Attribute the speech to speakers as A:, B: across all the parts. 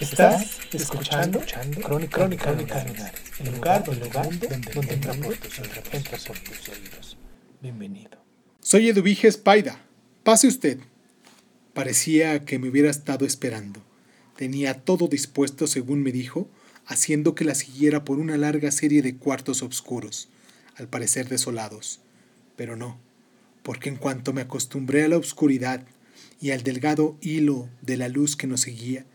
A: Estás escuchando, Crónica, Crónica el lugar, el lugar donde, donde entra por tus oídos. entra por tus oídos. Bienvenido.
B: Soy Eduvige Spaida. Pase usted. Parecía que me hubiera estado esperando. Tenía todo dispuesto, según me dijo, haciendo que la siguiera por una larga serie de cuartos oscuros, al parecer desolados. Pero no, porque en cuanto me acostumbré a la oscuridad y al delgado hilo de la luz que nos seguía,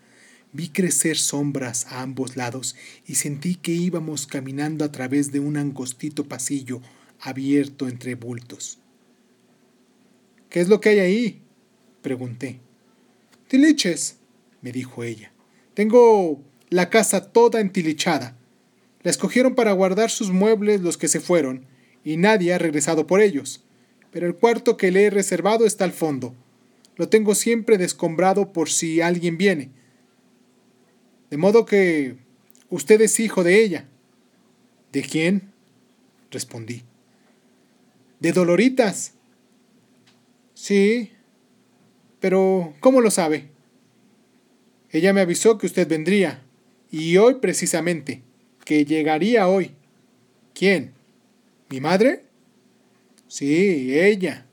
B: vi crecer sombras a ambos lados y sentí que íbamos caminando a través de un angostito pasillo abierto entre bultos. ¿Qué es lo que hay ahí? pregunté. Tiliches, me dijo ella. Tengo la casa toda entilichada. La escogieron para guardar sus muebles los que se fueron, y nadie ha regresado por ellos. Pero el cuarto que le he reservado está al fondo. Lo tengo siempre descombrado por si alguien viene. De modo que usted es hijo de ella. ¿De quién? respondí. De Doloritas. Sí. Pero, ¿cómo lo sabe? Ella me avisó que usted vendría. Y hoy precisamente. Que llegaría hoy. ¿Quién? ¿Mi madre? Sí, ella.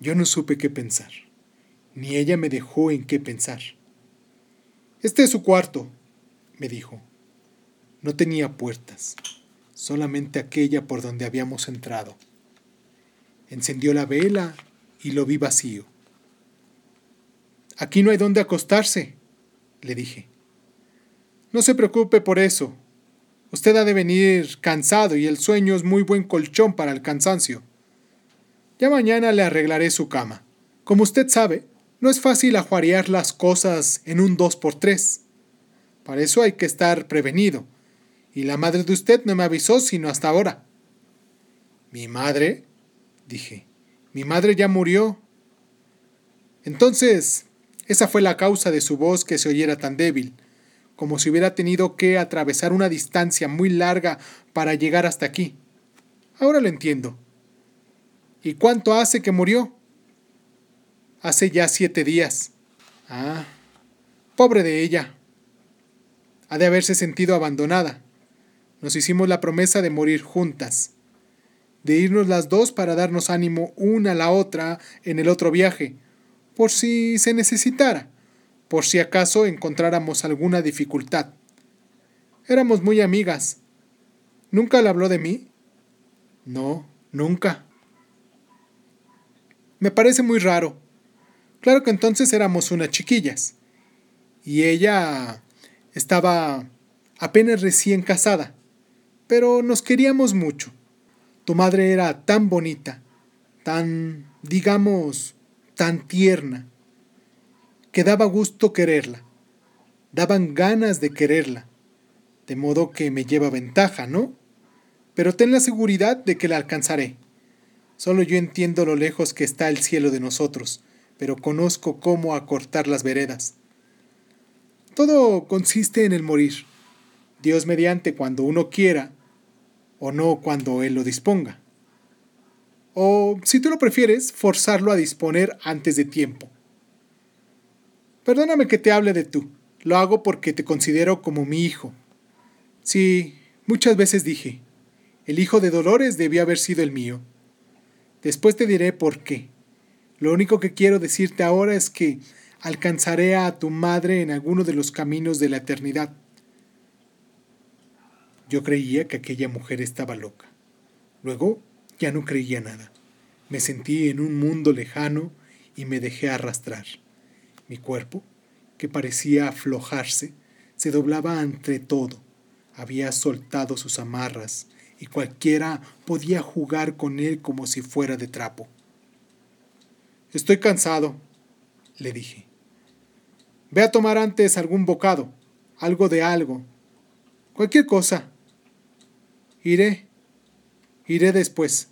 B: Yo no supe qué pensar. Ni ella me dejó en qué pensar. Este es su cuarto, me dijo. No tenía puertas, solamente aquella por donde habíamos entrado. Encendió la vela y lo vi vacío. Aquí no hay dónde acostarse, le dije. No se preocupe por eso. Usted ha de venir cansado y el sueño es muy buen colchón para el cansancio. Ya mañana le arreglaré su cama. Como usted sabe, no es fácil ajuarear las cosas en un dos por tres. Para eso hay que estar prevenido. Y la madre de usted no me avisó sino hasta ahora. ¿Mi madre? dije. Mi madre ya murió. Entonces, esa fue la causa de su voz que se oyera tan débil, como si hubiera tenido que atravesar una distancia muy larga para llegar hasta aquí. Ahora lo entiendo. ¿Y cuánto hace que murió? Hace ya siete días. Ah, pobre de ella. Ha de haberse sentido abandonada. Nos hicimos la promesa de morir juntas, de irnos las dos para darnos ánimo una a la otra en el otro viaje, por si se necesitara, por si acaso encontráramos alguna dificultad. Éramos muy amigas. ¿Nunca le habló de mí? No, nunca. Me parece muy raro. Claro que entonces éramos unas chiquillas. Y ella estaba apenas recién casada. Pero nos queríamos mucho. Tu madre era tan bonita, tan, digamos, tan tierna, que daba gusto quererla. Daban ganas de quererla. De modo que me lleva ventaja, ¿no? Pero ten la seguridad de que la alcanzaré. Solo yo entiendo lo lejos que está el cielo de nosotros, pero conozco cómo acortar las veredas. Todo consiste en el morir. Dios mediante cuando uno quiera, o no cuando Él lo disponga. O, si tú lo prefieres, forzarlo a disponer antes de tiempo. Perdóname que te hable de tú. Lo hago porque te considero como mi hijo. Sí, muchas veces dije, el hijo de Dolores debió haber sido el mío. Después te diré por qué. Lo único que quiero decirte ahora es que alcanzaré a tu madre en alguno de los caminos de la eternidad. Yo creía que aquella mujer estaba loca. Luego ya no creía nada. Me sentí en un mundo lejano y me dejé arrastrar. Mi cuerpo, que parecía aflojarse, se doblaba ante todo. Había soltado sus amarras y cualquiera podía jugar con él como si fuera de trapo. Estoy cansado, le dije. Ve a tomar antes algún bocado, algo de algo, cualquier cosa. Iré, iré después.